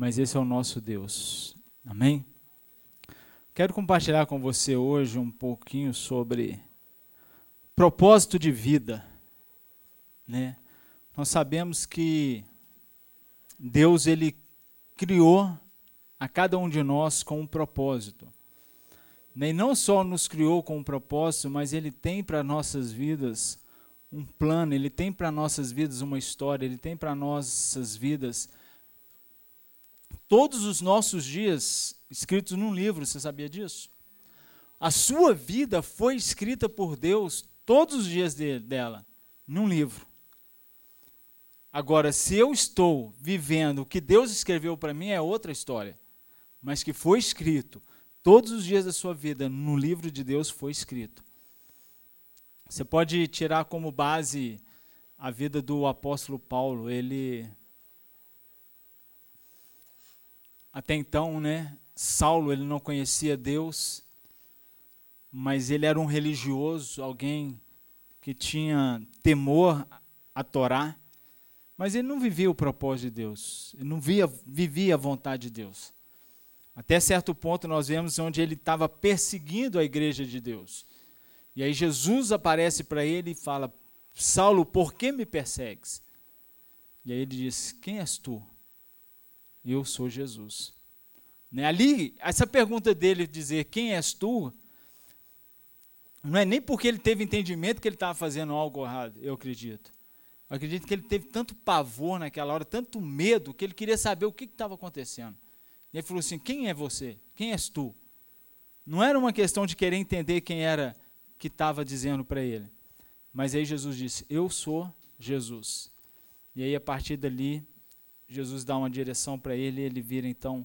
mas esse é o nosso Deus. Amém? Quero compartilhar com você hoje um pouquinho sobre propósito de vida. Né? Nós sabemos que Deus ele criou a cada um de nós com um propósito. Né? E não só nos criou com um propósito, mas Ele tem para nossas vidas um plano, Ele tem para nossas vidas uma história, Ele tem para nossas vidas todos os nossos dias escritos num livro, você sabia disso? A sua vida foi escrita por Deus todos os dias de, dela, num livro. Agora, se eu estou vivendo o que Deus escreveu para mim, é outra história. Mas que foi escrito todos os dias da sua vida no livro de Deus foi escrito. Você pode tirar como base a vida do apóstolo Paulo. Ele até então, né? Saulo ele não conhecia Deus, mas ele era um religioso, alguém que tinha temor a Torá. Mas ele não vivia o propósito de Deus, ele não via, vivia a vontade de Deus. Até certo ponto nós vemos onde ele estava perseguindo a igreja de Deus. E aí Jesus aparece para ele e fala: Saulo, por que me persegues? E aí ele diz: Quem és tu? Eu sou Jesus. Né? Ali, essa pergunta dele dizer quem és tu, não é nem porque ele teve entendimento que ele estava fazendo algo errado, eu acredito. Eu acredito que ele teve tanto pavor naquela hora, tanto medo, que ele queria saber o que estava acontecendo. E ele falou assim: Quem é você? Quem és tu? Não era uma questão de querer entender quem era que estava dizendo para ele. Mas aí Jesus disse: Eu sou Jesus. E aí, a partir dali, Jesus dá uma direção para ele ele vira então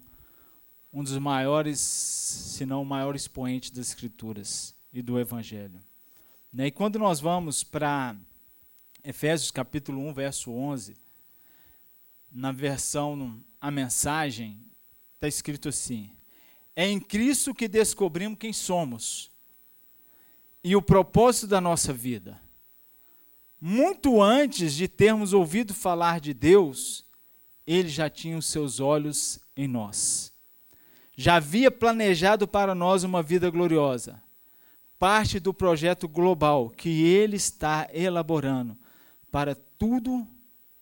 um dos maiores, se não o maior expoente das Escrituras e do Evangelho. Né? E quando nós vamos para Efésios capítulo 1, verso 11, na versão A Mensagem, está escrito assim: É em Cristo que descobrimos quem somos e o propósito da nossa vida. Muito antes de termos ouvido falar de Deus, ele já tinha os seus olhos em nós. Já havia planejado para nós uma vida gloriosa, parte do projeto global que ele está elaborando para tudo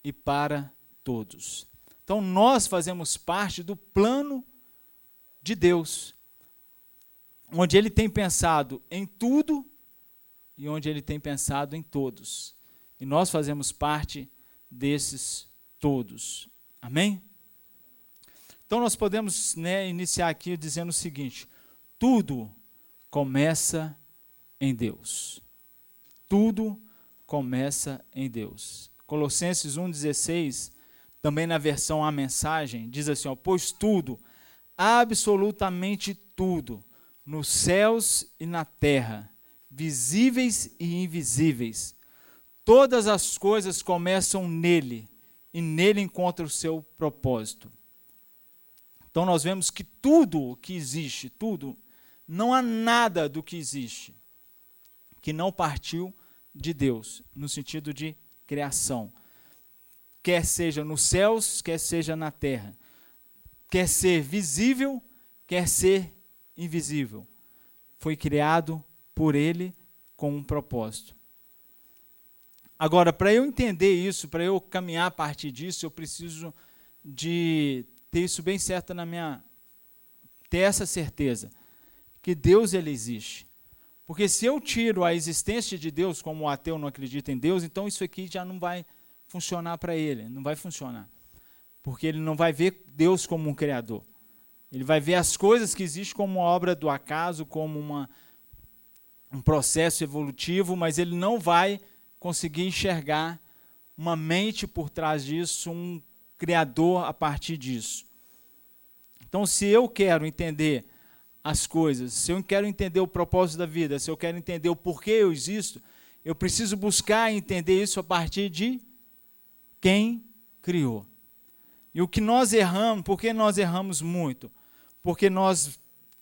e para todos. Então nós fazemos parte do plano de Deus, onde ele tem pensado em tudo e onde ele tem pensado em todos. E nós fazemos parte desses todos. Amém? Então nós podemos né, iniciar aqui dizendo o seguinte: tudo começa em Deus. Tudo começa em Deus. Colossenses 1,16, também na versão A Mensagem, diz assim: ó, Pois tudo, absolutamente tudo, nos céus e na terra, visíveis e invisíveis, todas as coisas começam nele e nele encontra o seu propósito. Então nós vemos que tudo o que existe, tudo, não há nada do que existe que não partiu de Deus, no sentido de criação. Quer seja nos céus, quer seja na terra. Quer ser visível, quer ser invisível. Foi criado por Ele com um propósito. Agora, para eu entender isso, para eu caminhar a partir disso, eu preciso de ter isso bem certo na minha ter essa certeza que Deus ele existe. Porque se eu tiro a existência de Deus, como o ateu não acredita em Deus, então isso aqui já não vai funcionar para ele, não vai funcionar. Porque ele não vai ver Deus como um criador. Ele vai ver as coisas que existem como uma obra do acaso, como uma, um processo evolutivo, mas ele não vai conseguir enxergar uma mente por trás disso, um criador a partir disso. Então, se eu quero entender as coisas, se eu quero entender o propósito da vida, se eu quero entender o porquê eu existo, eu preciso buscar entender isso a partir de quem criou. E o que nós erramos, por que nós erramos muito? Porque nós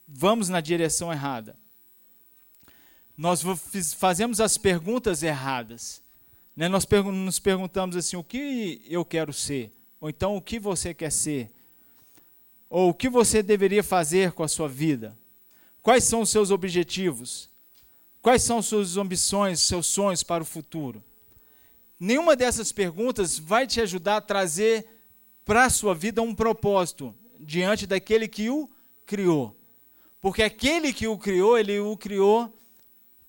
vamos na direção errada. Nós fazemos as perguntas erradas. Né? Nós nos perguntamos assim: o que eu quero ser? Ou então, o que você quer ser? Ou o que você deveria fazer com a sua vida? Quais são os seus objetivos? Quais são suas ambições, seus sonhos para o futuro? Nenhuma dessas perguntas vai te ajudar a trazer para a sua vida um propósito diante daquele que o criou. Porque aquele que o criou, ele o criou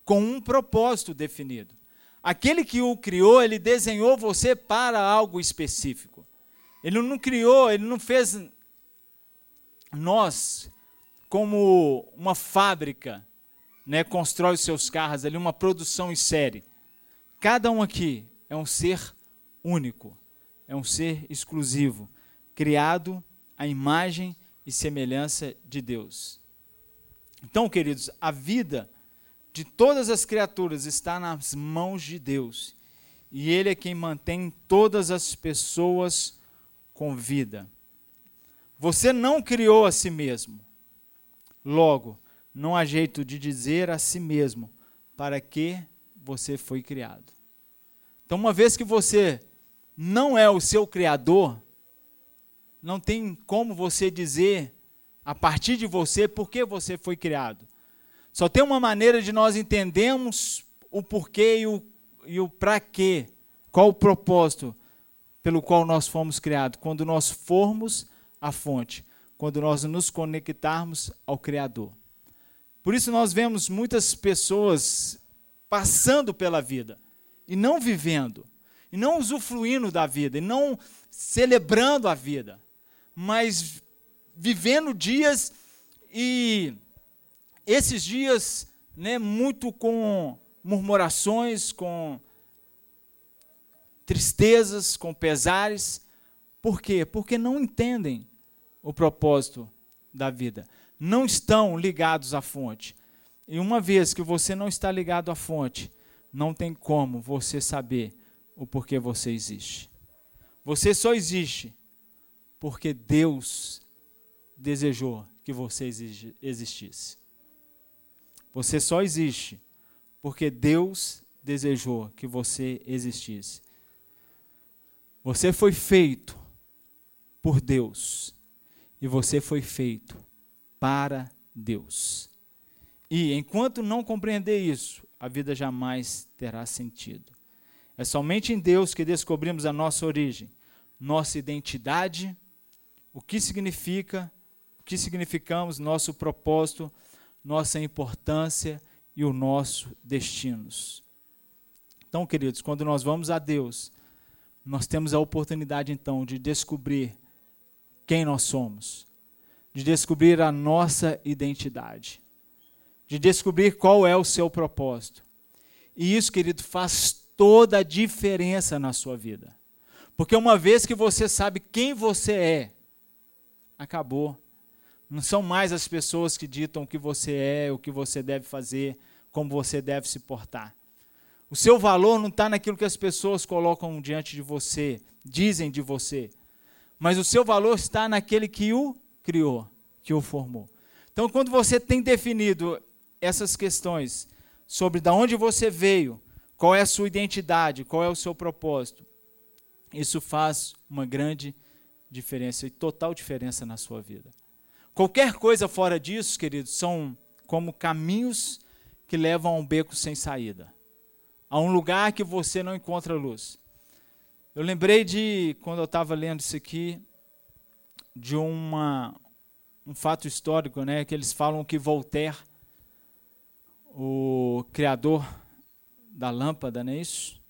com um propósito definido. Aquele que o criou, ele desenhou você para algo específico. Ele não criou, ele não fez nós como uma fábrica, né, constrói os seus carros ali, uma produção em série. Cada um aqui é um ser único, é um ser exclusivo, criado à imagem e semelhança de Deus. Então, queridos, a vida de todas as criaturas está nas mãos de Deus. E Ele é quem mantém todas as pessoas com vida. Você não criou a si mesmo. Logo, não há jeito de dizer a si mesmo para que você foi criado. Então, uma vez que você não é o seu criador, não tem como você dizer a partir de você por que você foi criado. Só tem uma maneira de nós entendermos o porquê e o, e o para quê, qual o propósito pelo qual nós fomos criados, quando nós formos a fonte, quando nós nos conectarmos ao Criador. Por isso nós vemos muitas pessoas passando pela vida e não vivendo, e não usufruindo da vida, e não celebrando a vida, mas vivendo dias e esses dias, né, muito com murmurações, com tristezas, com pesares. Por quê? Porque não entendem o propósito da vida. Não estão ligados à fonte. E uma vez que você não está ligado à fonte, não tem como você saber o porquê você existe. Você só existe porque Deus desejou que você existisse. Você só existe porque Deus desejou que você existisse. Você foi feito por Deus e você foi feito para Deus. E enquanto não compreender isso, a vida jamais terá sentido. É somente em Deus que descobrimos a nossa origem, nossa identidade, o que significa, o que significamos, nosso propósito, nossa importância e o nosso destinos. Então, queridos, quando nós vamos a Deus, nós temos a oportunidade então de descobrir quem nós somos, de descobrir a nossa identidade, de descobrir qual é o seu propósito. E isso, querido, faz toda a diferença na sua vida. Porque uma vez que você sabe quem você é, acabou. Não são mais as pessoas que ditam o que você é, o que você deve fazer, como você deve se portar. O seu valor não está naquilo que as pessoas colocam diante de você, dizem de você. Mas o seu valor está naquele que o criou, que o formou. Então, quando você tem definido essas questões sobre de onde você veio, qual é a sua identidade, qual é o seu propósito, isso faz uma grande diferença e total diferença na sua vida. Qualquer coisa fora disso, queridos, são como caminhos que levam a um beco sem saída, a um lugar que você não encontra luz. Eu lembrei de, quando eu estava lendo isso aqui, de uma, um fato histórico, né, que eles falam que Voltaire, o criador da lâmpada, não é isso?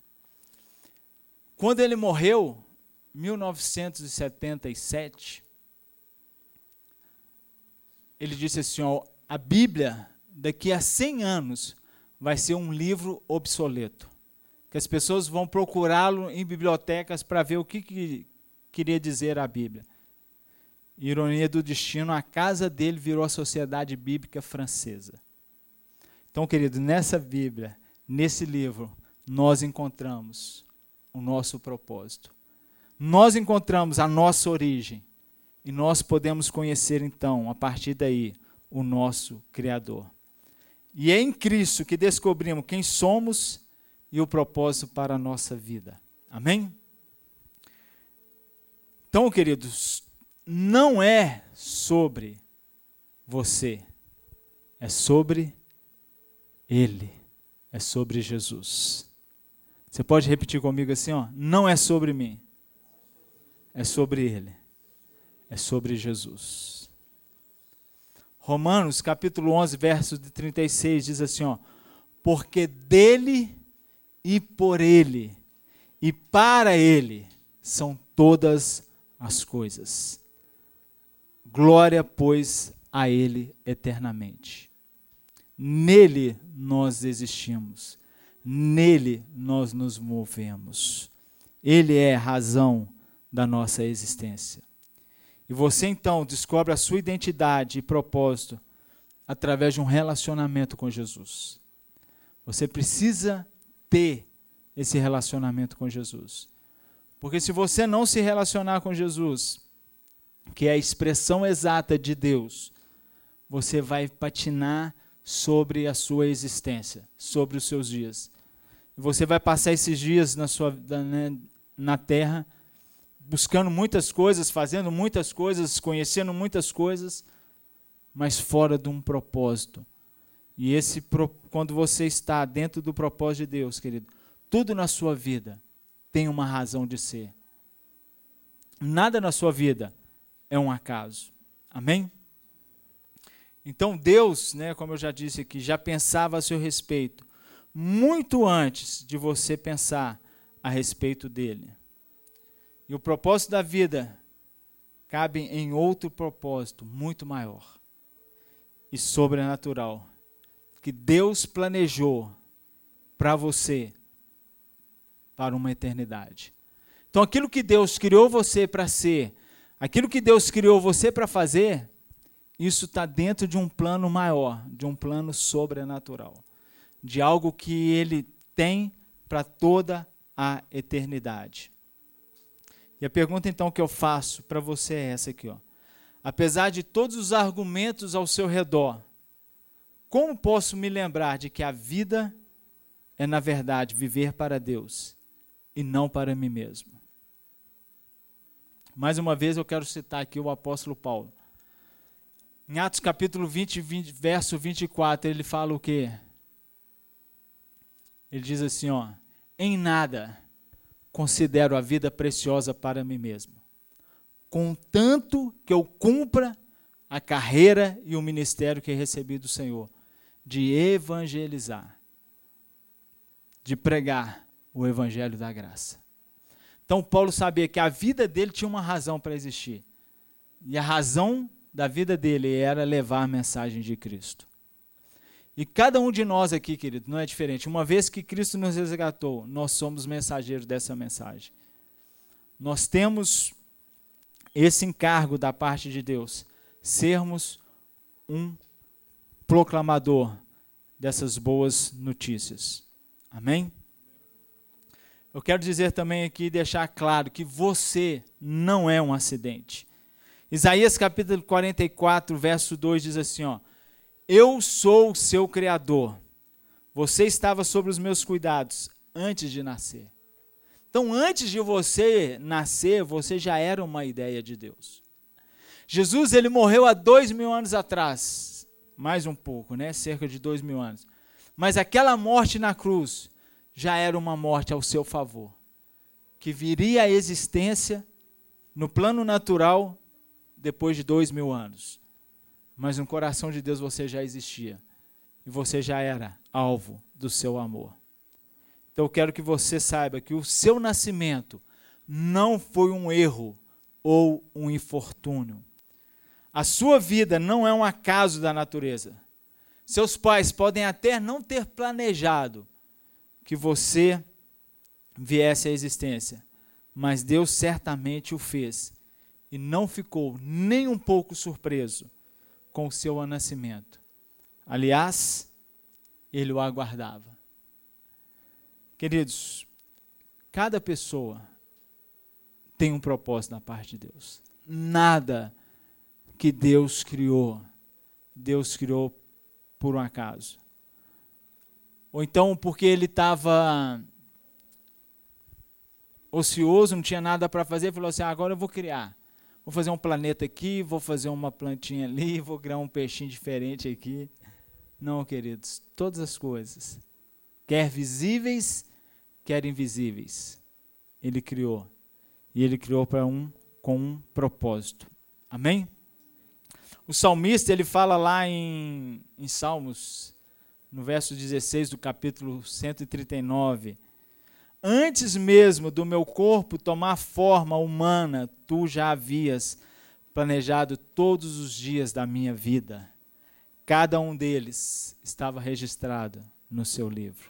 Quando ele morreu, 1977, ele disse assim: ó, a Bíblia, daqui a 100 anos, vai ser um livro obsoleto. Que as pessoas vão procurá-lo em bibliotecas para ver o que, que queria dizer a Bíblia. Ironia do destino, a casa dele virou a Sociedade Bíblica Francesa. Então, querido, nessa Bíblia, nesse livro, nós encontramos o nosso propósito. Nós encontramos a nossa origem. E nós podemos conhecer então, a partir daí, o nosso Criador. E é em Cristo que descobrimos quem somos e o propósito para a nossa vida. Amém? Então, queridos, não é sobre você, é sobre Ele, é sobre Jesus. Você pode repetir comigo assim, ó? Não é sobre mim, é sobre Ele, é sobre Jesus. Romanos capítulo 11, verso de 36 diz assim, ó: Porque dele e por ele e para ele são todas as coisas. Glória, pois, a ele eternamente. Nele nós existimos, nele nós nos movemos. Ele é a razão da nossa existência. E você então descobre a sua identidade e propósito através de um relacionamento com Jesus. Você precisa ter esse relacionamento com Jesus. Porque se você não se relacionar com Jesus, que é a expressão exata de Deus, você vai patinar sobre a sua existência, sobre os seus dias. Você vai passar esses dias na, sua, né, na terra buscando muitas coisas, fazendo muitas coisas, conhecendo muitas coisas, mas fora de um propósito. E esse quando você está dentro do propósito de Deus, querido, tudo na sua vida tem uma razão de ser. Nada na sua vida é um acaso. Amém? Então Deus, né, como eu já disse aqui, já pensava a seu respeito muito antes de você pensar a respeito dele. E o propósito da vida cabe em outro propósito muito maior e sobrenatural que Deus planejou para você para uma eternidade. Então, aquilo que Deus criou você para ser, aquilo que Deus criou você para fazer, isso está dentro de um plano maior, de um plano sobrenatural, de algo que Ele tem para toda a eternidade. E a pergunta então que eu faço para você é essa aqui, ó. Apesar de todos os argumentos ao seu redor, como posso me lembrar de que a vida é na verdade viver para Deus e não para mim mesmo? Mais uma vez eu quero citar aqui o apóstolo Paulo. Em Atos capítulo 20, 20 verso 24, ele fala o quê? Ele diz assim, ó: "Em nada considero a vida preciosa para mim mesmo, contanto que eu cumpra a carreira e o ministério que recebi do Senhor, de evangelizar, de pregar o evangelho da graça. Então Paulo sabia que a vida dele tinha uma razão para existir. E a razão da vida dele era levar a mensagem de Cristo. E cada um de nós aqui, querido, não é diferente. Uma vez que Cristo nos resgatou, nós somos mensageiros dessa mensagem. Nós temos esse encargo da parte de Deus, sermos um proclamador dessas boas notícias. Amém? Eu quero dizer também aqui, deixar claro que você não é um acidente. Isaías capítulo 44, verso 2 diz assim, ó: eu sou o seu Criador. Você estava sob os meus cuidados antes de nascer. Então, antes de você nascer, você já era uma ideia de Deus. Jesus ele morreu há dois mil anos atrás, mais um pouco, né? Cerca de dois mil anos. Mas aquela morte na cruz já era uma morte ao seu favor, que viria à existência no plano natural depois de dois mil anos mas no coração de Deus você já existia. E você já era alvo do seu amor. Então eu quero que você saiba que o seu nascimento não foi um erro ou um infortúnio. A sua vida não é um acaso da natureza. Seus pais podem até não ter planejado que você viesse à existência, mas Deus certamente o fez e não ficou nem um pouco surpreso com o seu nascimento. Aliás, ele o aguardava. Queridos, cada pessoa tem um propósito na parte de Deus. Nada que Deus criou, Deus criou por um acaso. Ou então porque ele estava ocioso, não tinha nada para fazer, falou assim: ah, agora eu vou criar. Vou fazer um planeta aqui, vou fazer uma plantinha ali, vou criar um peixinho diferente aqui. Não, queridos, todas as coisas, quer visíveis, quer invisíveis, ele criou. E ele criou para um com um propósito. Amém? O salmista, ele fala lá em, em Salmos, no verso 16 do capítulo 139, Antes mesmo do meu corpo tomar forma humana, tu já havias planejado todos os dias da minha vida. Cada um deles estava registrado no seu livro.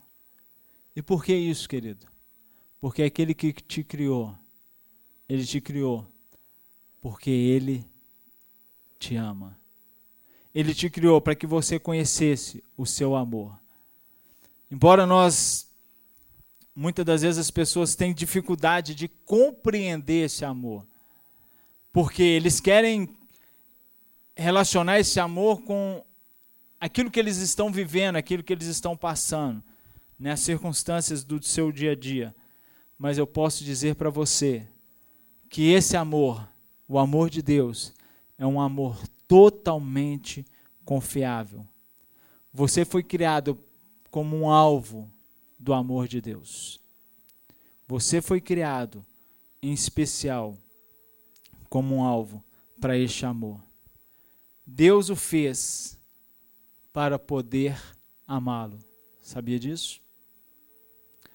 E por que isso, querido? Porque aquele que te criou, ele te criou porque ele te ama. Ele te criou para que você conhecesse o seu amor. Embora nós muitas das vezes as pessoas têm dificuldade de compreender esse amor, porque eles querem relacionar esse amor com aquilo que eles estão vivendo, aquilo que eles estão passando, né, as circunstâncias do seu dia a dia. Mas eu posso dizer para você que esse amor, o amor de Deus, é um amor totalmente confiável. Você foi criado como um alvo do amor de Deus. Você foi criado, em especial, como um alvo para este amor. Deus o fez para poder amá-lo. Sabia disso?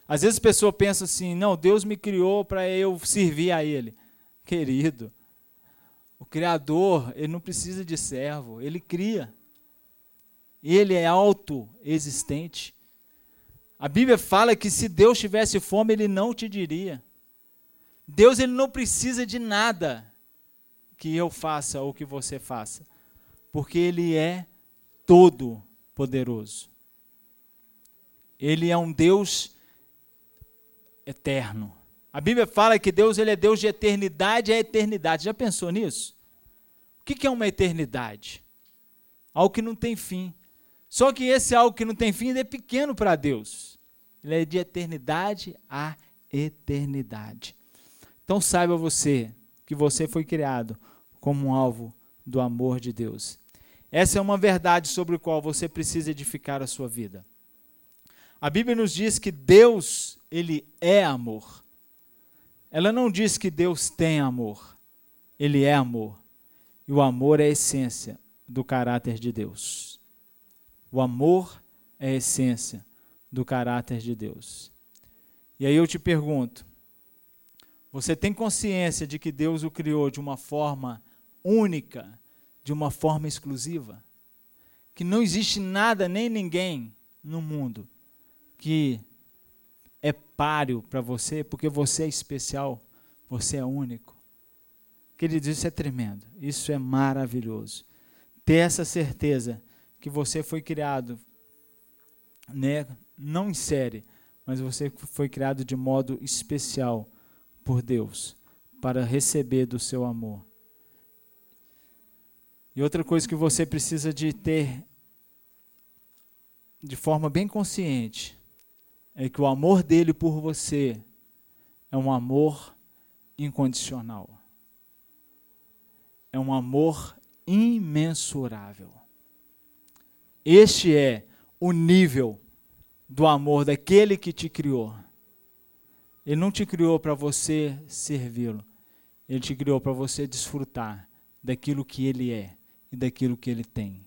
Às vezes a pessoa pensa assim: não, Deus me criou para eu servir a Ele. Querido, o Criador, ele não precisa de servo, ele cria. Ele é autoexistente. A Bíblia fala que se Deus tivesse fome, ele não te diria. Deus ele não precisa de nada que eu faça ou que você faça, porque ele é todo poderoso. Ele é um Deus eterno. A Bíblia fala que Deus ele é Deus de eternidade a eternidade. Já pensou nisso? O que é uma eternidade? Algo que não tem fim. Só que esse algo que não tem fim é pequeno para Deus. Ele é de eternidade a eternidade. Então saiba você que você foi criado como um alvo do amor de Deus. Essa é uma verdade sobre a qual você precisa edificar a sua vida. A Bíblia nos diz que Deus, ele é amor. Ela não diz que Deus tem amor. Ele é amor. E o amor é a essência do caráter de Deus. O amor é a essência do caráter de Deus. E aí eu te pergunto: você tem consciência de que Deus o criou de uma forma única, de uma forma exclusiva? Que não existe nada nem ninguém no mundo que é páreo para você, porque você é especial, você é único. Queridos, isso é tremendo, isso é maravilhoso. Ter essa certeza que você foi criado, né, não em série, mas você foi criado de modo especial por Deus para receber do seu amor. E outra coisa que você precisa de ter de forma bem consciente é que o amor dele por você é um amor incondicional. É um amor imensurável. Este é o nível do amor daquele que te criou. Ele não te criou para você servi-lo. Ele te criou para você desfrutar daquilo que ele é e daquilo que ele tem.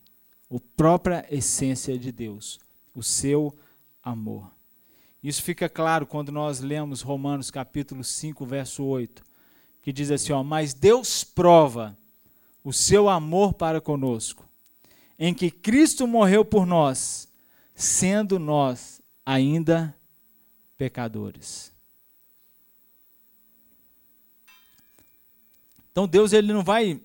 A própria essência de Deus, o seu amor. Isso fica claro quando nós lemos Romanos capítulo 5, verso 8, que diz assim, ó, mas Deus prova o seu amor para conosco em que Cristo morreu por nós, sendo nós ainda pecadores. Então Deus ele não vai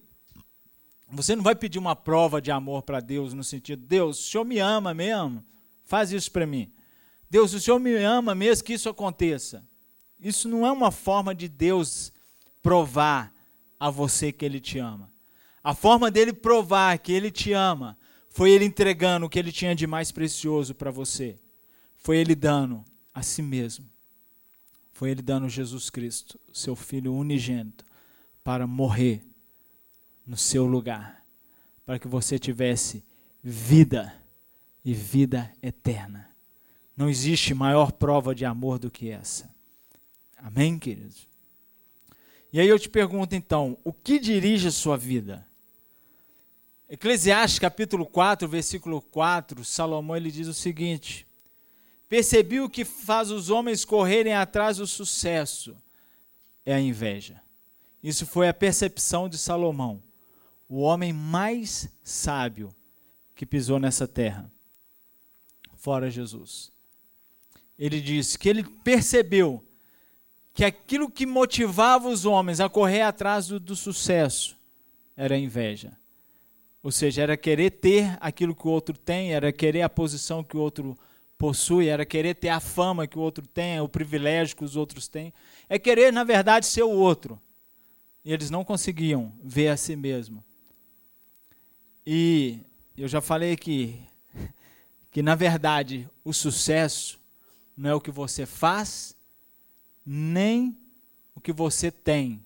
você não vai pedir uma prova de amor para Deus no sentido, Deus, o Senhor me ama mesmo? Faz isso para mim. Deus, o Senhor me ama mesmo que isso aconteça. Isso não é uma forma de Deus provar a você que Ele te ama. A forma dele provar que Ele te ama foi ele entregando o que ele tinha de mais precioso para você. Foi ele dando a si mesmo. Foi ele dando Jesus Cristo, seu filho unigênito, para morrer no seu lugar, para que você tivesse vida e vida eterna. Não existe maior prova de amor do que essa. Amém, queridos? E aí eu te pergunto então, o que dirige a sua vida? Eclesiastes capítulo 4, versículo 4, Salomão ele diz o seguinte: Percebi o que faz os homens correrem atrás do sucesso é a inveja. Isso foi a percepção de Salomão, o homem mais sábio que pisou nessa terra, fora Jesus. Ele disse que ele percebeu que aquilo que motivava os homens a correr atrás do, do sucesso era a inveja. Ou seja, era querer ter aquilo que o outro tem, era querer a posição que o outro possui, era querer ter a fama que o outro tem, o privilégio que os outros têm. É querer, na verdade, ser o outro. E eles não conseguiam ver a si mesmo. E eu já falei aqui que, na verdade, o sucesso não é o que você faz, nem o que você tem,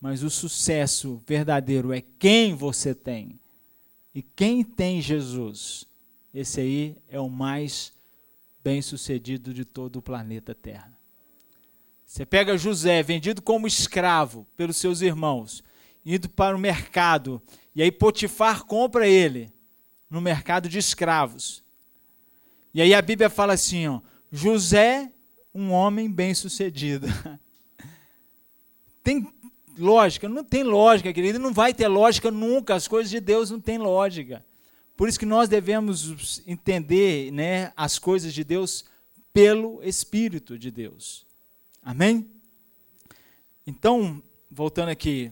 mas o sucesso verdadeiro é quem você tem. E quem tem Jesus, esse aí é o mais bem-sucedido de todo o planeta Terra. Você pega José, vendido como escravo pelos seus irmãos, indo para o mercado, e aí Potifar compra ele no mercado de escravos. E aí a Bíblia fala assim, ó, José, um homem bem-sucedido. Tem lógica? Não tem lógica, querido. Não vai ter lógica nunca. As coisas de Deus não têm lógica. Por isso que nós devemos entender né, as coisas de Deus pelo Espírito de Deus. Amém? Então, voltando aqui,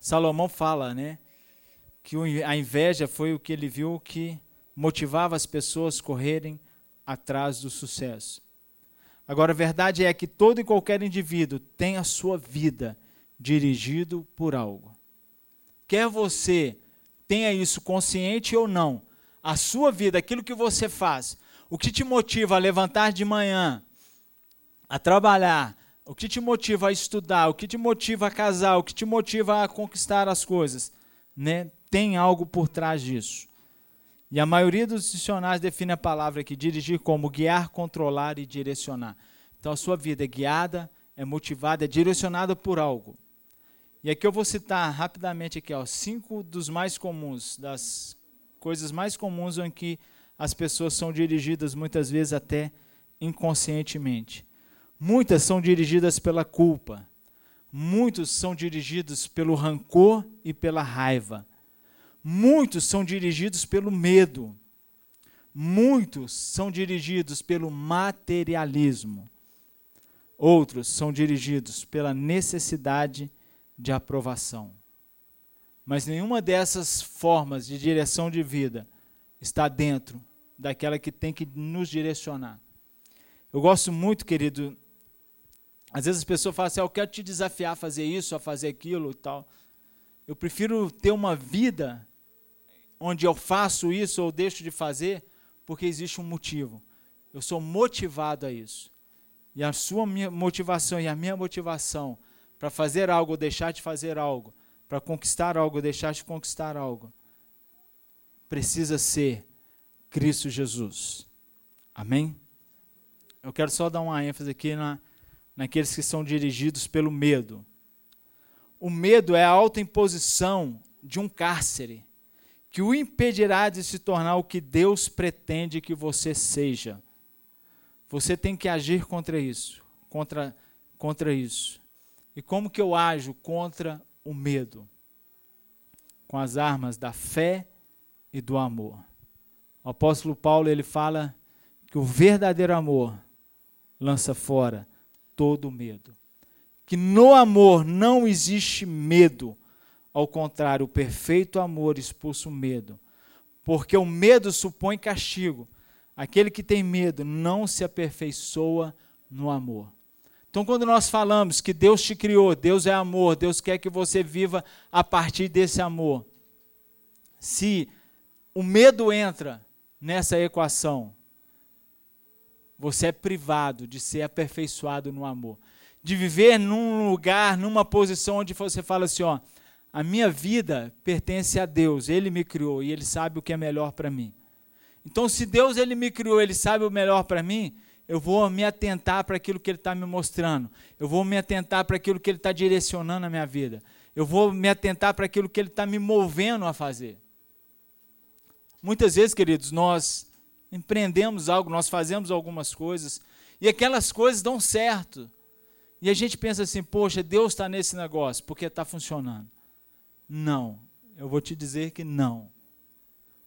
Salomão fala né, que a inveja foi o que ele viu que motivava as pessoas a correrem atrás do sucesso. Agora, a verdade é que todo e qualquer indivíduo tem a sua vida dirigido por algo. Quer você tenha isso consciente ou não, a sua vida, aquilo que você faz, o que te motiva a levantar de manhã, a trabalhar, o que te motiva a estudar, o que te motiva a casar, o que te motiva a conquistar as coisas, né? Tem algo por trás disso. E a maioria dos dicionários define a palavra aqui, dirigir como guiar, controlar e direcionar. Então a sua vida é guiada, é motivada, é direcionada por algo. E aqui eu vou citar rapidamente aqui, ó, cinco dos mais comuns, das coisas mais comuns em que as pessoas são dirigidas muitas vezes até inconscientemente. Muitas são dirigidas pela culpa. Muitos são dirigidos pelo rancor e pela raiva. Muitos são dirigidos pelo medo. Muitos são dirigidos pelo materialismo. Outros são dirigidos pela necessidade de aprovação. Mas nenhuma dessas formas de direção de vida está dentro daquela que tem que nos direcionar. Eu gosto muito, querido. Às vezes as pessoas falam assim: ah, Eu quero te desafiar a fazer isso, a fazer aquilo e tal. Eu prefiro ter uma vida onde eu faço isso ou deixo de fazer, porque existe um motivo. Eu sou motivado a isso. E a sua motivação e a minha motivação para fazer algo ou deixar de fazer algo, para conquistar algo ou deixar de conquistar algo, precisa ser Cristo Jesus. Amém? Eu quero só dar uma ênfase aqui na, naqueles que são dirigidos pelo medo. O medo é a autoimposição de um cárcere que o impedirá de se tornar o que Deus pretende que você seja. Você tem que agir contra isso, contra, contra isso. E como que eu ajo contra o medo? Com as armas da fé e do amor. O apóstolo Paulo ele fala que o verdadeiro amor lança fora todo medo. Que no amor não existe medo, ao contrário, o perfeito amor expulsa o medo. Porque o medo supõe castigo. Aquele que tem medo não se aperfeiçoa no amor. Então, quando nós falamos que Deus te criou, Deus é amor, Deus quer que você viva a partir desse amor. Se o medo entra nessa equação, você é privado de ser aperfeiçoado no amor. De viver num lugar, numa posição onde você fala assim: ó, A minha vida pertence a Deus, Ele me criou e Ele sabe o que é melhor para mim. Então, se Deus Ele me criou, Ele sabe o melhor para mim, eu vou me atentar para aquilo que Ele está me mostrando, eu vou me atentar para aquilo que Ele está direcionando a minha vida, eu vou me atentar para aquilo que Ele está me movendo a fazer. Muitas vezes, queridos, nós empreendemos algo, nós fazemos algumas coisas, e aquelas coisas dão certo. E a gente pensa assim, poxa, Deus está nesse negócio, porque está funcionando. Não, eu vou te dizer que não.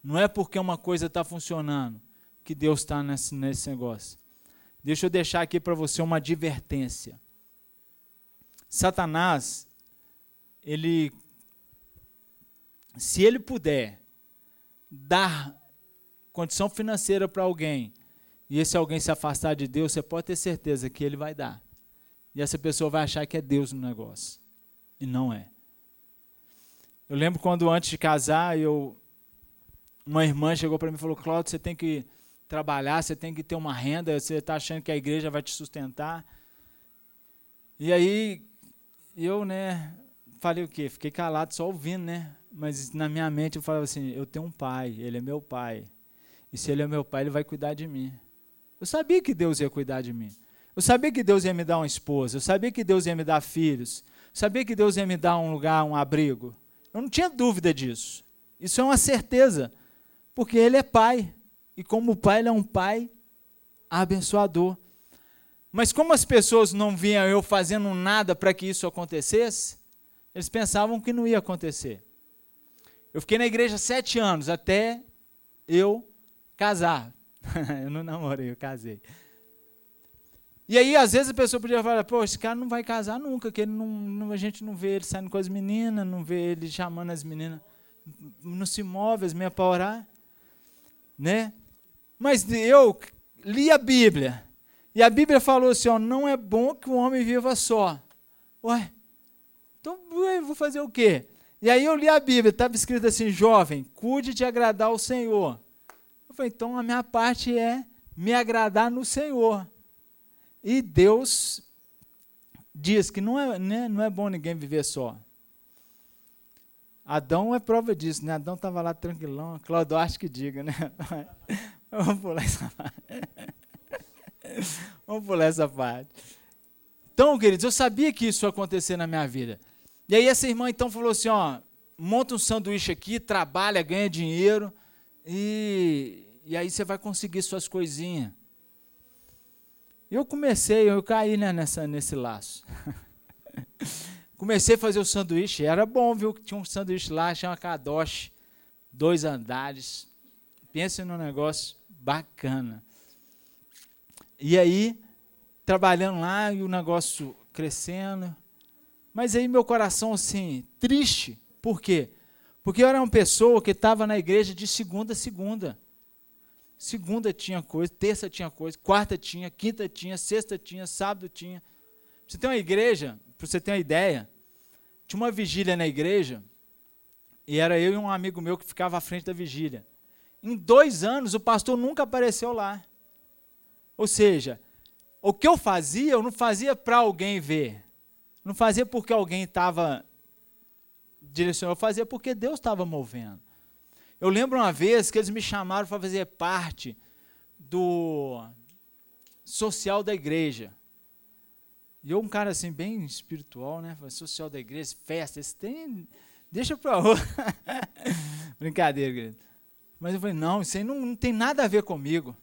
Não é porque uma coisa está funcionando que Deus está nesse, nesse negócio. Deixa eu deixar aqui para você uma advertência. Satanás, ele, se ele puder dar condição financeira para alguém e esse alguém se afastar de Deus, você pode ter certeza que ele vai dar. E essa pessoa vai achar que é Deus no negócio. E não é. Eu lembro quando antes de casar, eu uma irmã chegou para mim e falou: "Cláudio, você tem que trabalhar, você tem que ter uma renda, você está achando que a igreja vai te sustentar". E aí eu, né, falei o quê? Fiquei calado só ouvindo, né? Mas na minha mente eu falava assim: eu tenho um pai, ele é meu pai. E se ele é meu pai, ele vai cuidar de mim. Eu sabia que Deus ia cuidar de mim. Eu sabia que Deus ia me dar uma esposa. Eu sabia que Deus ia me dar filhos. Eu sabia que Deus ia me dar um lugar, um abrigo. Eu não tinha dúvida disso. Isso é uma certeza. Porque Ele é pai. E como pai, Ele é um pai abençoador. Mas como as pessoas não viam eu fazendo nada para que isso acontecesse, eles pensavam que não ia acontecer. Eu fiquei na igreja sete anos até eu casar. eu não namorei, eu casei. E aí, às vezes, a pessoa podia falar, pô, esse cara não vai casar nunca, que não, não, a gente não vê ele saindo com as meninas, não vê ele chamando as meninas, não se move as minhas para orar. Né? Mas eu li a Bíblia, e a Bíblia falou assim, ó, não é bom que o homem viva só. Ué, então eu vou fazer o quê? E aí eu li a Bíblia, estava escrito assim, jovem, cuide de agradar o Senhor. Eu falei, então a minha parte é me agradar no Senhor. E Deus diz que não é, né, não é bom ninguém viver só. Adão é prova disso, né? Adão estava lá tranquilão, Cláudio acho que diga, né? Vamos pular essa parte. Vamos pular essa parte. Então, queridos, eu sabia que isso ia acontecer na minha vida. E aí essa irmã então falou assim, ó, monta um sanduíche aqui, trabalha, ganha dinheiro e, e aí você vai conseguir suas coisinhas. Eu comecei, eu caí né, nessa, nesse laço. comecei a fazer o sanduíche, era bom, viu? Tinha um sanduíche lá, chama Kadosh, dois andares. Pensa num negócio bacana. E aí, trabalhando lá e o negócio crescendo. Mas aí meu coração assim, triste. Por quê? Porque eu era uma pessoa que estava na igreja de segunda a segunda. Segunda tinha coisa, terça tinha coisa, quarta tinha, quinta tinha, sexta tinha, sábado tinha. Você tem uma igreja, para você ter uma ideia, tinha uma vigília na igreja, e era eu e um amigo meu que ficava à frente da vigília. Em dois anos, o pastor nunca apareceu lá. Ou seja, o que eu fazia, eu não fazia para alguém ver. Não fazia porque alguém estava direcionando, eu fazia porque Deus estava movendo. Eu lembro uma vez que eles me chamaram para fazer parte do social da igreja. E eu, um cara assim, bem espiritual, né? Social da igreja, festa, esse tem. Deixa para outra. Brincadeira, querido. Mas eu falei, não, isso aí não, não tem nada a ver comigo.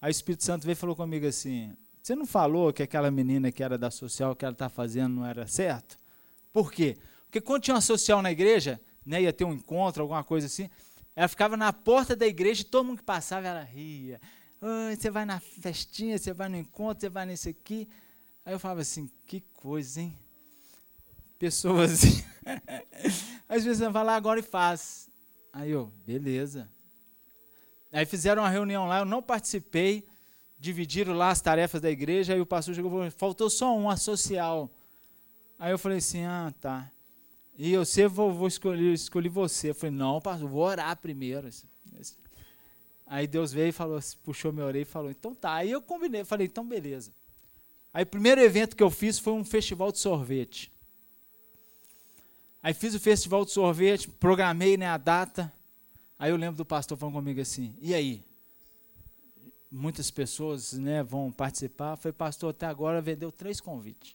Aí o Espírito Santo veio e falou comigo assim: Você não falou que aquela menina que era da social, que ela está fazendo, não era certo? Por quê? Porque quando tinha uma social na igreja, né, ia ter um encontro, alguma coisa assim, ela ficava na porta da igreja e todo mundo que passava, ela ria. você vai na festinha, você vai no encontro, você vai nesse aqui. Aí eu falava assim, que coisa, hein? Pessoas. Às vezes você vai lá agora e faz. Aí eu, beleza. Aí fizeram uma reunião lá, eu não participei, dividiram lá as tarefas da igreja, aí o pastor chegou e falou, faltou só um, a social. Aí eu falei assim, ah, tá. E eu sei, vou, vou escolher, escolhi você. Eu falei, não, pastor, vou orar primeiro. Aí Deus veio e falou, puxou minha orelha e falou, então tá. Aí eu combinei, falei, então beleza. Aí o primeiro evento que eu fiz foi um festival de sorvete. Aí fiz o festival de sorvete, programei né, a data. Aí eu lembro do pastor falando comigo assim: e aí? Muitas pessoas né, vão participar. Foi pastor, até agora vendeu três convites.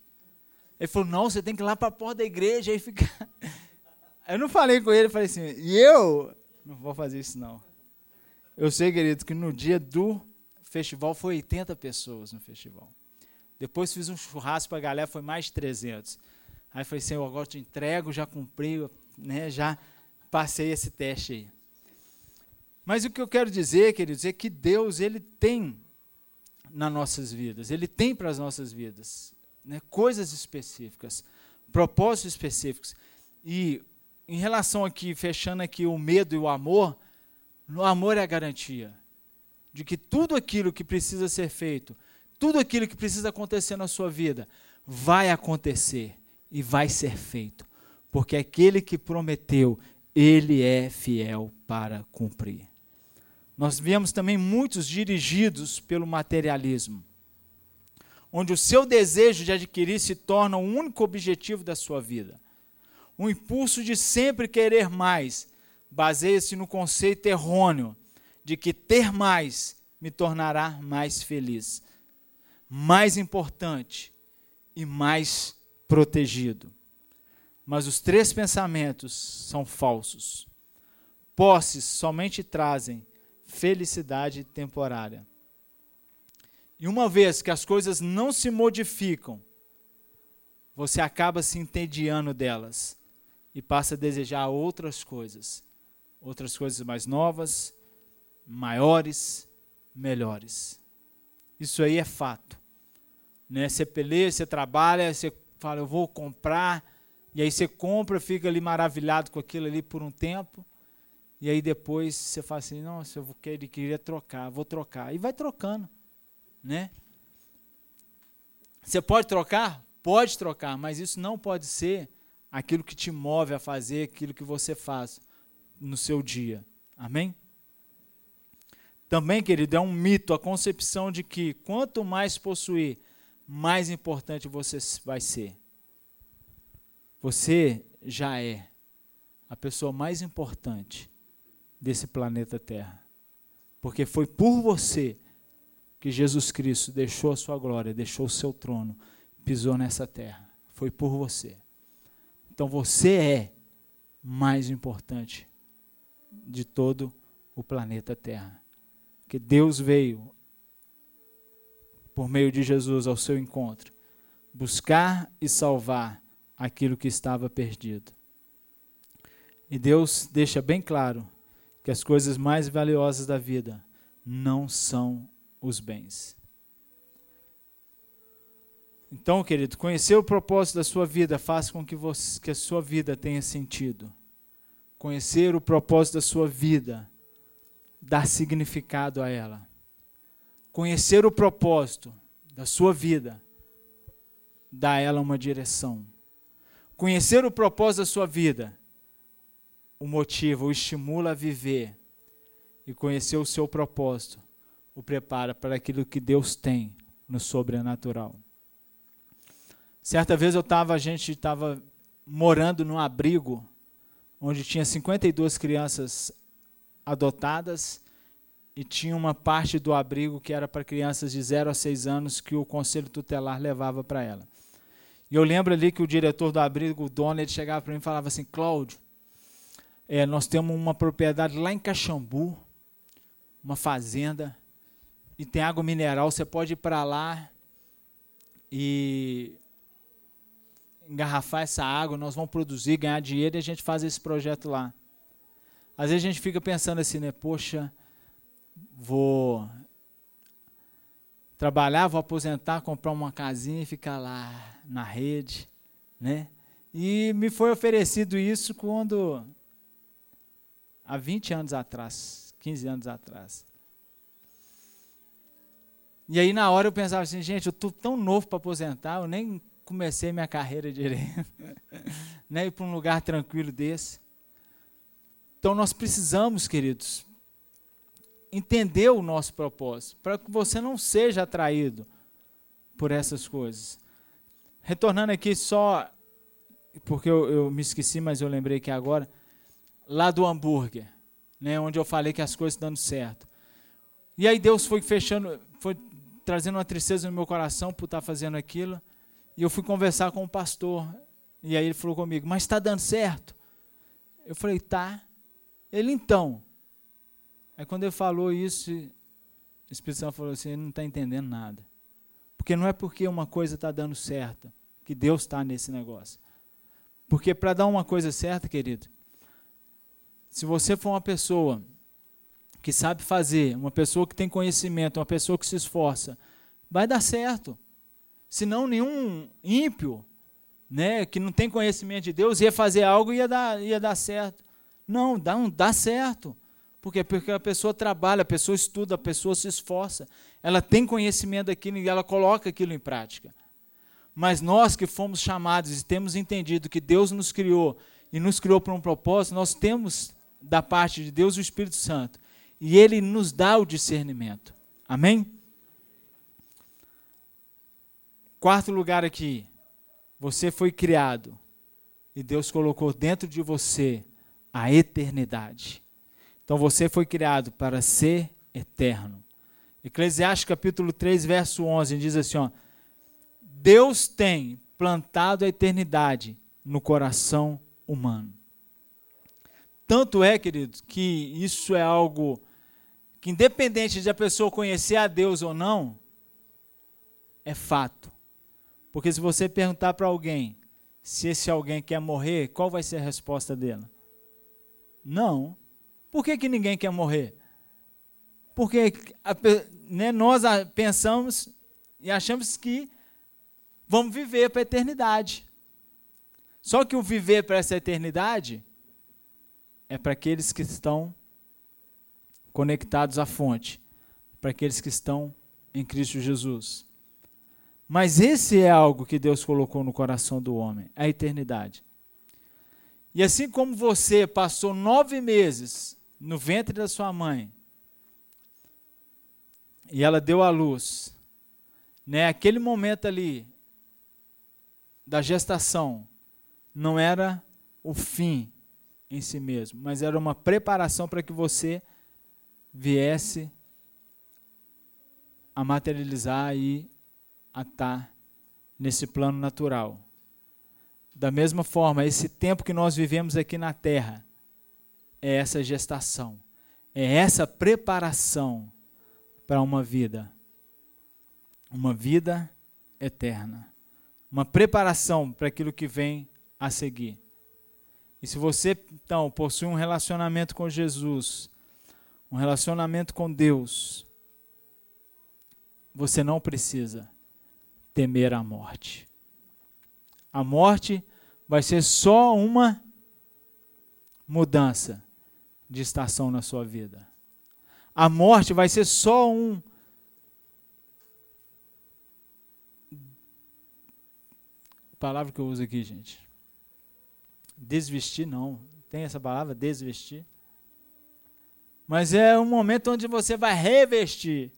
Ele falou: não, você tem que ir lá para a porta da igreja e ficar. Eu não falei com ele, falei assim: e eu? Não vou fazer isso não. Eu sei, querido, que no dia do festival foi 80 pessoas no festival. Depois fiz um churrasco para a galera, foi mais de 300. Aí falei, Senhor, agora te entrego, já cumpri, né, já passei esse teste aí. Mas o que eu quero dizer, queridos, é que Deus, Ele tem nas nossas vidas, Ele tem para as nossas vidas né, coisas específicas, propósitos específicos. E em relação aqui, fechando aqui o medo e o amor, no amor é a garantia de que tudo aquilo que precisa ser feito, tudo aquilo que precisa acontecer na sua vida, vai acontecer e vai ser feito, porque aquele que prometeu, ele é fiel para cumprir. Nós vemos também muitos dirigidos pelo materialismo, onde o seu desejo de adquirir se torna o único objetivo da sua vida. O impulso de sempre querer mais baseia-se no conceito errôneo de que ter mais me tornará mais feliz, mais importante e mais protegido. Mas os três pensamentos são falsos. Posses somente trazem felicidade temporária. E uma vez que as coisas não se modificam, você acaba se entediando delas e passa a desejar outras coisas, outras coisas mais novas, maiores, melhores. Isso aí é fato. Né? Você peleja, você trabalha, você fala, eu vou comprar, e aí você compra, fica ali maravilhado com aquilo ali por um tempo, e aí depois você fala assim, nossa, eu queria, queria trocar, vou trocar. E vai trocando. Né? Você pode trocar? Pode trocar, mas isso não pode ser aquilo que te move a fazer aquilo que você faz no seu dia. Amém? Também, querido, é um mito a concepção de que quanto mais possuir, mais importante você vai ser. Você já é a pessoa mais importante desse planeta Terra. Porque foi por você que Jesus Cristo deixou a sua glória, deixou o seu trono, pisou nessa terra. Foi por você. Então você é mais importante de todo o planeta Terra. Que Deus veio por meio de Jesus ao seu encontro, buscar e salvar aquilo que estava perdido. E Deus deixa bem claro que as coisas mais valiosas da vida não são os bens. Então, querido, conhecer o propósito da sua vida faz com que, você, que a sua vida tenha sentido. Conhecer o propósito da sua vida dá significado a ela. Conhecer o propósito da sua vida dá a ela uma direção. Conhecer o propósito da sua vida o motiva, o estimula a viver. E conhecer o seu propósito o prepara para aquilo que Deus tem no sobrenatural. Certa vez eu estava, a gente estava morando num abrigo onde tinha 52 crianças adotadas e tinha uma parte do abrigo que era para crianças de 0 a 6 anos que o conselho tutelar levava para ela. E eu lembro ali que o diretor do abrigo, o dono, ele chegava para mim e falava assim: Cláudio, é, nós temos uma propriedade lá em Caxambu, uma fazenda, e tem água mineral. Você pode ir para lá e engarrafar essa água, nós vamos produzir, ganhar dinheiro e a gente faz esse projeto lá. Às vezes a gente fica pensando assim, né? Poxa, vou trabalhar, vou aposentar, comprar uma casinha e ficar lá na rede, né? E me foi oferecido isso quando há 20 anos atrás, 15 anos atrás. E aí na hora eu pensava assim, gente, eu tô tão novo para aposentar, eu nem comecei minha carreira direito, né? Ir para um lugar tranquilo desse. Então nós precisamos, queridos, entender o nosso propósito, para que você não seja atraído por essas coisas. Retornando aqui só porque eu, eu me esqueci, mas eu lembrei que agora, lá do hambúrguer, né, onde eu falei que as coisas dando certo. E aí Deus foi fechando, foi trazendo uma tristeza no meu coração por estar fazendo aquilo. E eu fui conversar com o pastor. E aí ele falou comigo, mas está dando certo? Eu falei, tá. Ele então. Aí quando ele falou isso, o Espírito Santo falou assim, ele não está entendendo nada. Porque não é porque uma coisa está dando certo que Deus está nesse negócio. Porque para dar uma coisa certa, querido, se você for uma pessoa que sabe fazer, uma pessoa que tem conhecimento, uma pessoa que se esforça, vai dar certo. Senão nenhum ímpio, né, que não tem conhecimento de Deus, ia fazer algo e ia dar, ia dar certo. Não, dá, não dá certo. Por quê? Porque a pessoa trabalha, a pessoa estuda, a pessoa se esforça. Ela tem conhecimento daquilo e ela coloca aquilo em prática. Mas nós que fomos chamados e temos entendido que Deus nos criou e nos criou para um propósito, nós temos da parte de Deus o Espírito Santo e ele nos dá o discernimento. Amém? Quarto lugar aqui. Você foi criado e Deus colocou dentro de você a eternidade. Então você foi criado para ser eterno. Eclesiastes capítulo 3, verso 11 diz assim, ó: Deus tem plantado a eternidade no coração humano. Tanto é, queridos, que isso é algo que, independente de a pessoa conhecer a Deus ou não, é fato. Porque se você perguntar para alguém se esse alguém quer morrer, qual vai ser a resposta dela? Não. Por que, que ninguém quer morrer? Porque a, né, nós pensamos e achamos que vamos viver para a eternidade. Só que o viver para essa eternidade é para aqueles que estão conectados à fonte, para aqueles que estão em Cristo Jesus. Mas esse é algo que Deus colocou no coração do homem, a eternidade. E assim como você passou nove meses no ventre da sua mãe, e ela deu à luz, né, aquele momento ali da gestação não era o fim em si mesmo, mas era uma preparação para que você viesse a materializar e a estar nesse plano natural. Da mesma forma, esse tempo que nós vivemos aqui na Terra é essa gestação, é essa preparação para uma vida, uma vida eterna, uma preparação para aquilo que vem a seguir. E se você, então, possui um relacionamento com Jesus, um relacionamento com Deus, você não precisa temer a morte. A morte vai ser só uma mudança de estação na sua vida. A morte vai ser só um palavra que eu uso aqui, gente. Desvestir, não. Tem essa palavra, desvestir? Mas é um momento onde você vai revestir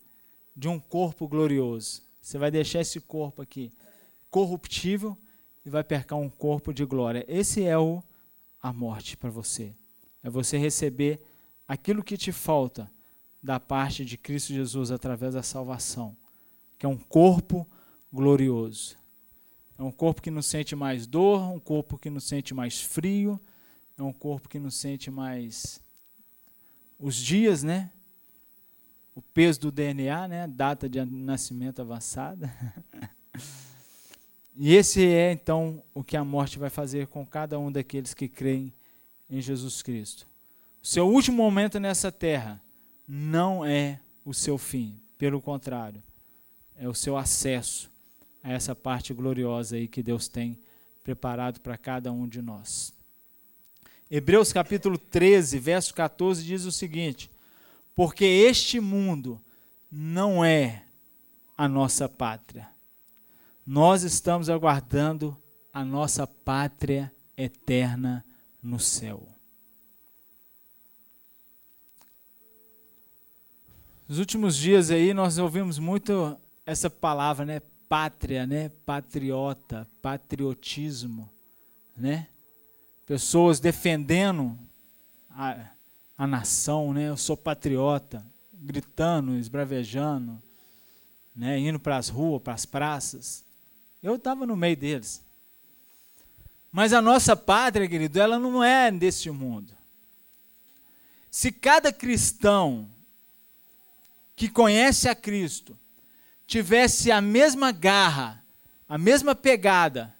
de um corpo glorioso. Você vai deixar esse corpo aqui corruptível e vai percar um corpo de glória. Esse é o a morte para você. É você receber aquilo que te falta da parte de Cristo Jesus através da salvação, que é um corpo glorioso. É um corpo que não sente mais dor, um corpo que não sente mais frio, é um corpo que não sente mais os dias, né? O peso do DNA, né? Data de nascimento avançada. e esse é então o que a morte vai fazer com cada um daqueles que creem em Jesus Cristo. O seu último momento nessa terra não é o seu fim, pelo contrário, é o seu acesso a essa parte gloriosa aí que Deus tem preparado para cada um de nós. Hebreus capítulo 13, verso 14 diz o seguinte: Porque este mundo não é a nossa pátria. Nós estamos aguardando a nossa pátria eterna no céu. Nos últimos dias aí nós ouvimos muito essa palavra, né? pátria, né? patriota, patriotismo. né? Pessoas defendendo a, a nação, né? Eu sou patriota, gritando, esbravejando, né? Indo para as ruas, para as praças. Eu estava no meio deles. Mas a nossa pátria, querido, ela não é deste mundo. Se cada cristão que conhece a Cristo tivesse a mesma garra, a mesma pegada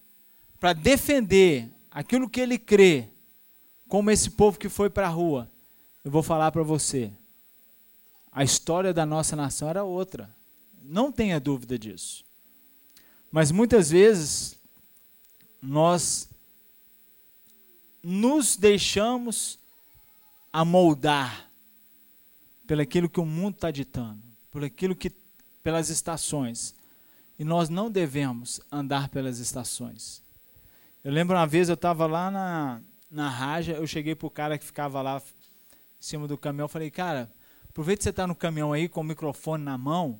para defender aquilo que ele crê, como esse povo que foi para a rua, eu vou falar para você. A história da nossa nação era outra. Não tenha dúvida disso. Mas muitas vezes nós nos deixamos amoldar pelo aquilo que o mundo está ditando, por aquilo que pelas estações. E nós não devemos andar pelas estações. Eu lembro uma vez eu estava lá na, na Raja, eu cheguei para o cara que ficava lá em cima do caminhão, falei, cara, aproveita que você está no caminhão aí com o microfone na mão,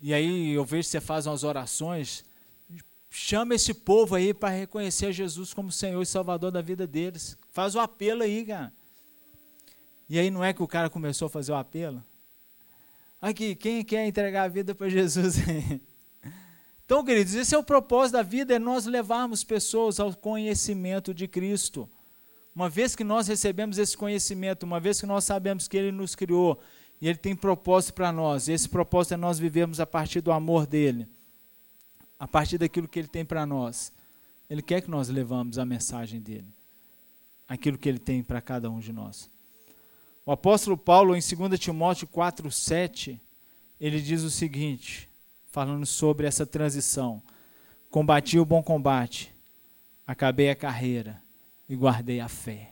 e aí eu vejo que você faz umas orações, chama esse povo aí para reconhecer Jesus como Senhor e Salvador da vida deles. Faz o apelo aí, cara. E aí não é que o cara começou a fazer o apelo? Aqui, quem quer entregar a vida para Jesus? então, queridos, esse é o propósito da vida, é nós levarmos pessoas ao conhecimento de Cristo. Uma vez que nós recebemos esse conhecimento, uma vez que nós sabemos que Ele nos criou e Ele tem propósito para nós, e esse propósito é nós vivermos a partir do amor dEle, a partir daquilo que Ele tem para nós. Ele quer que nós levamos a mensagem dEle, aquilo que Ele tem para cada um de nós. O apóstolo Paulo, em 2 Timóteo 4, 7, ele diz o seguinte, falando sobre essa transição: Combati o bom combate, acabei a carreira e guardei a fé.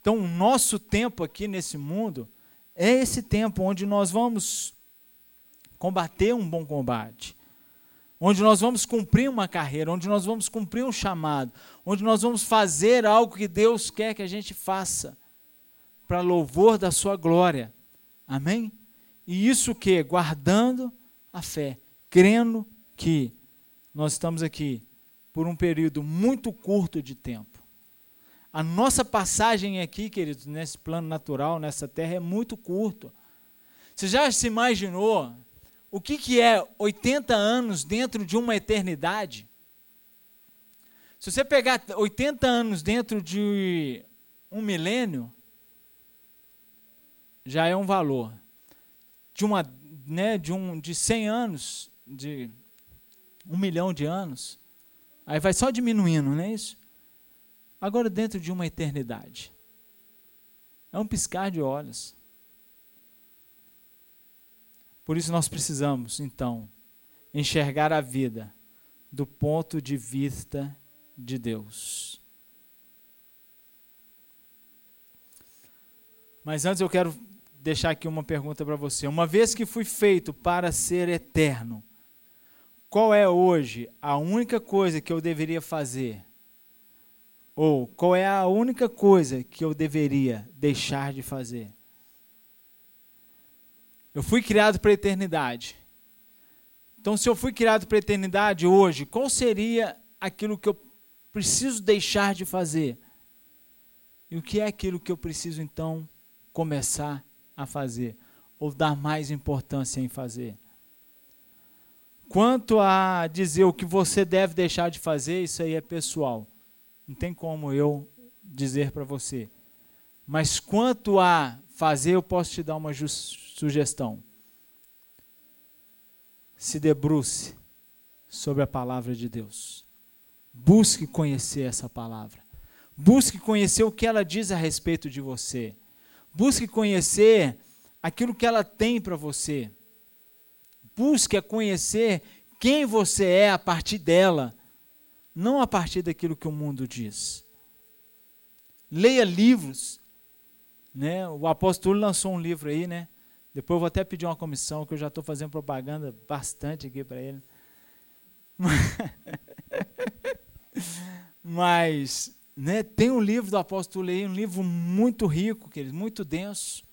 Então, o nosso tempo aqui nesse mundo é esse tempo onde nós vamos combater um bom combate, onde nós vamos cumprir uma carreira, onde nós vamos cumprir um chamado, onde nós vamos fazer algo que Deus quer que a gente faça para louvor da sua glória. Amém? E isso que? Guardando a fé, crendo que nós estamos aqui por um período muito curto de tempo. A nossa passagem aqui, queridos, nesse plano natural, nessa terra, é muito curto. Você já se imaginou o que, que é 80 anos dentro de uma eternidade? Se você pegar 80 anos dentro de um milênio, já é um valor. De uma, né, de um, de 100 anos, de um milhão de anos, aí vai só diminuindo, não é isso? Agora dentro de uma eternidade. É um piscar de olhos. Por isso nós precisamos, então, enxergar a vida do ponto de vista de Deus. Mas antes eu quero deixar aqui uma pergunta para você. Uma vez que fui feito para ser eterno, qual é hoje a única coisa que eu deveria fazer? Ou qual é a única coisa que eu deveria deixar de fazer? Eu fui criado para a eternidade. Então, se eu fui criado para a eternidade hoje, qual seria aquilo que eu preciso deixar de fazer? E o que é aquilo que eu preciso então começar a fazer ou dar mais importância em fazer. Quanto a dizer o que você deve deixar de fazer, isso aí é pessoal. Não tem como eu dizer para você. Mas quanto a fazer, eu posso te dar uma sugestão. Se debruce sobre a palavra de Deus. Busque conhecer essa palavra. Busque conhecer o que ela diz a respeito de você. Busque conhecer aquilo que ela tem para você. Busque a conhecer quem você é a partir dela, não a partir daquilo que o mundo diz. Leia livros. Né? O apóstolo lançou um livro aí, né? Depois eu vou até pedir uma comissão, que eu já estou fazendo propaganda bastante aqui para ele. Mas né, tem um livro do apóstolo aí, um livro muito rico, querido, muito denso.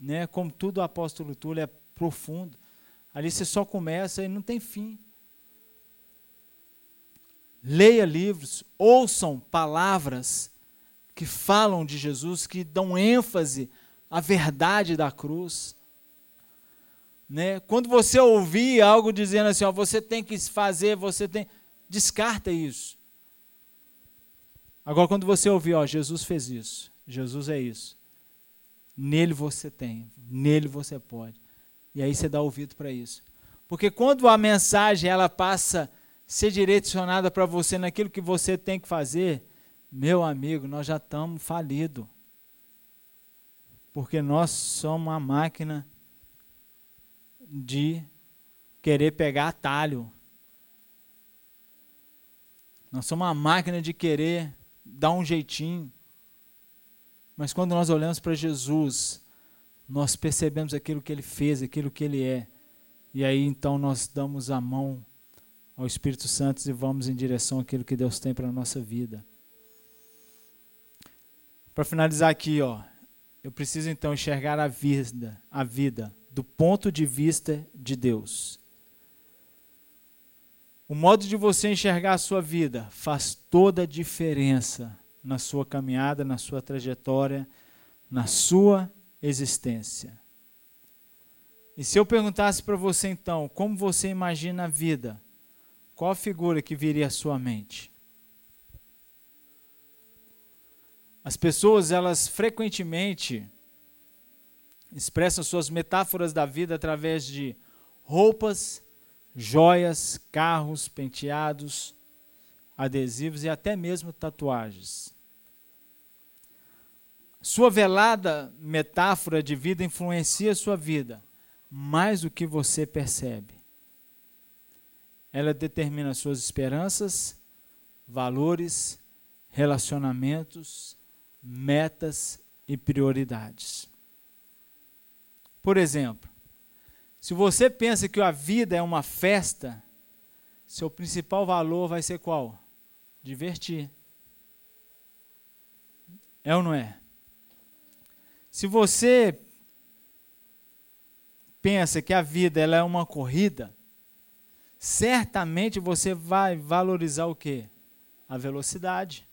Né, como tudo o apóstolo Túlio é profundo. Ali você só começa e não tem fim. leia livros, ouçam palavras que falam de Jesus, que dão ênfase à verdade da cruz. Né? Quando você ouvir algo dizendo assim, ó, você tem que fazer, você tem. Descarta isso. Agora, quando você ouvir, ó, Jesus fez isso, Jesus é isso. Nele você tem, nele você pode. E aí você dá ouvido para isso. Porque quando a mensagem ela passa a ser direcionada para você naquilo que você tem que fazer, meu amigo, nós já estamos falidos. Porque nós somos uma máquina de querer pegar atalho. Nós somos uma máquina de querer dar um jeitinho. Mas quando nós olhamos para Jesus, nós percebemos aquilo que ele fez, aquilo que ele é. E aí então nós damos a mão ao Espírito Santo e vamos em direção àquilo que Deus tem para a nossa vida. Para finalizar aqui, ó, eu preciso então enxergar a vida, a vida do ponto de vista de Deus. O modo de você enxergar a sua vida faz toda a diferença na sua caminhada, na sua trajetória, na sua existência. E se eu perguntasse para você então, como você imagina a vida? Qual a figura que viria à sua mente? As pessoas, elas frequentemente expressam suas metáforas da vida através de roupas, joias, carros, penteados, adesivos e até mesmo tatuagens. Sua velada metáfora de vida influencia sua vida mais do que você percebe. Ela determina suas esperanças, valores, relacionamentos, metas e prioridades. Por exemplo, se você pensa que a vida é uma festa, seu principal valor vai ser qual? Divertir. É ou não é? Se você pensa que a vida ela é uma corrida, certamente você vai valorizar o quê? A velocidade.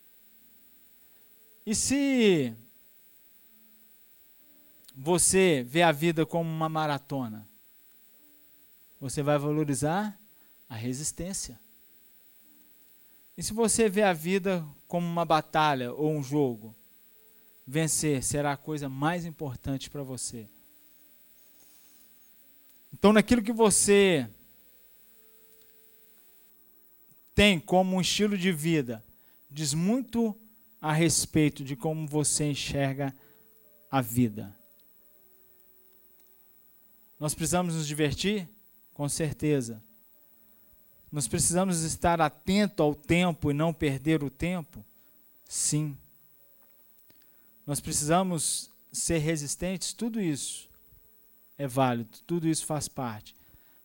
E se você vê a vida como uma maratona, você vai valorizar a resistência. E se você vê a vida como uma batalha ou um jogo, vencer será a coisa mais importante para você. Então, naquilo que você tem como um estilo de vida, diz muito a respeito de como você enxerga a vida. Nós precisamos nos divertir? Com certeza. Nós precisamos estar atento ao tempo e não perder o tempo? Sim. Nós precisamos ser resistentes? Tudo isso é válido, tudo isso faz parte.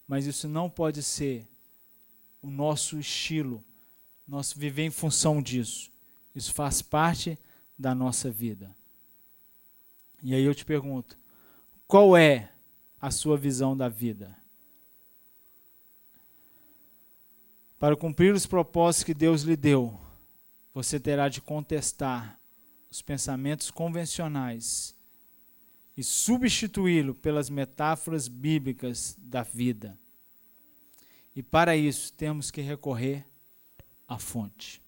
Mas isso não pode ser o nosso estilo, nosso viver em função disso. Isso faz parte da nossa vida. E aí eu te pergunto: qual é a sua visão da vida? Para cumprir os propósitos que Deus lhe deu, você terá de contestar os pensamentos convencionais e substituí-lo pelas metáforas bíblicas da vida. E para isso temos que recorrer à fonte.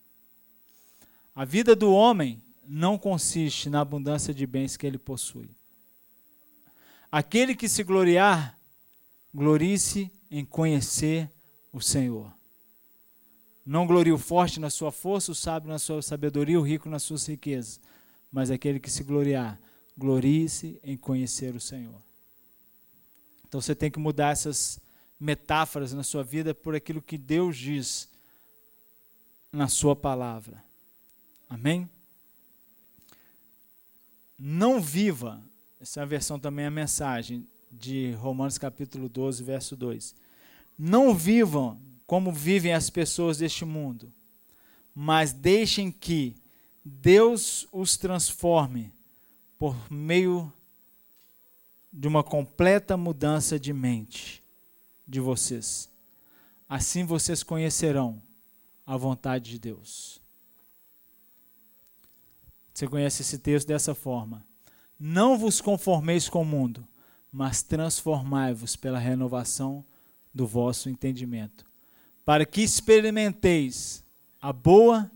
A vida do homem não consiste na abundância de bens que ele possui. Aquele que se gloriar, glorie-se em conhecer o Senhor. Não glorie o forte na sua força, o sábio na sua sabedoria, o rico nas suas riquezas. Mas aquele que se gloriar, glorie-se em conhecer o Senhor. Então você tem que mudar essas metáforas na sua vida por aquilo que Deus diz na sua palavra. Amém? Não viva, essa é a versão também a mensagem de Romanos capítulo 12, verso 2. Não vivam como vivem as pessoas deste mundo, mas deixem que Deus os transforme por meio de uma completa mudança de mente de vocês. Assim vocês conhecerão a vontade de Deus. Você conhece esse texto dessa forma: Não vos conformeis com o mundo, mas transformai-vos pela renovação do vosso entendimento, para que experimenteis a boa,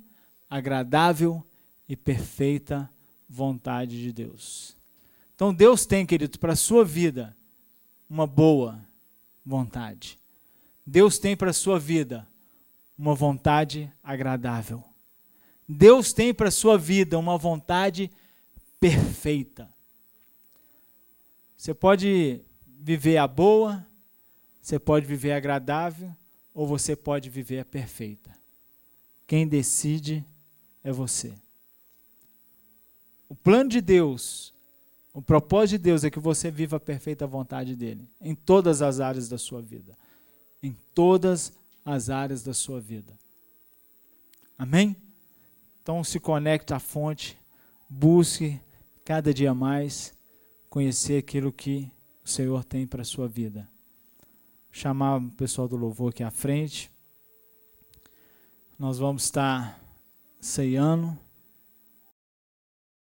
agradável e perfeita vontade de Deus. Então Deus tem, querido, para a sua vida uma boa vontade. Deus tem para a sua vida uma vontade agradável. Deus tem para a sua vida uma vontade perfeita. Você pode viver a boa, você pode viver a agradável, ou você pode viver a perfeita. Quem decide é você. O plano de Deus, o propósito de Deus é que você viva a perfeita vontade dele, em todas as áreas da sua vida. Em todas as áreas da sua vida. Amém? Então se conecte à fonte, busque cada dia mais conhecer aquilo que o Senhor tem para a sua vida. Chamar o pessoal do louvor aqui à frente. Nós vamos estar ceando.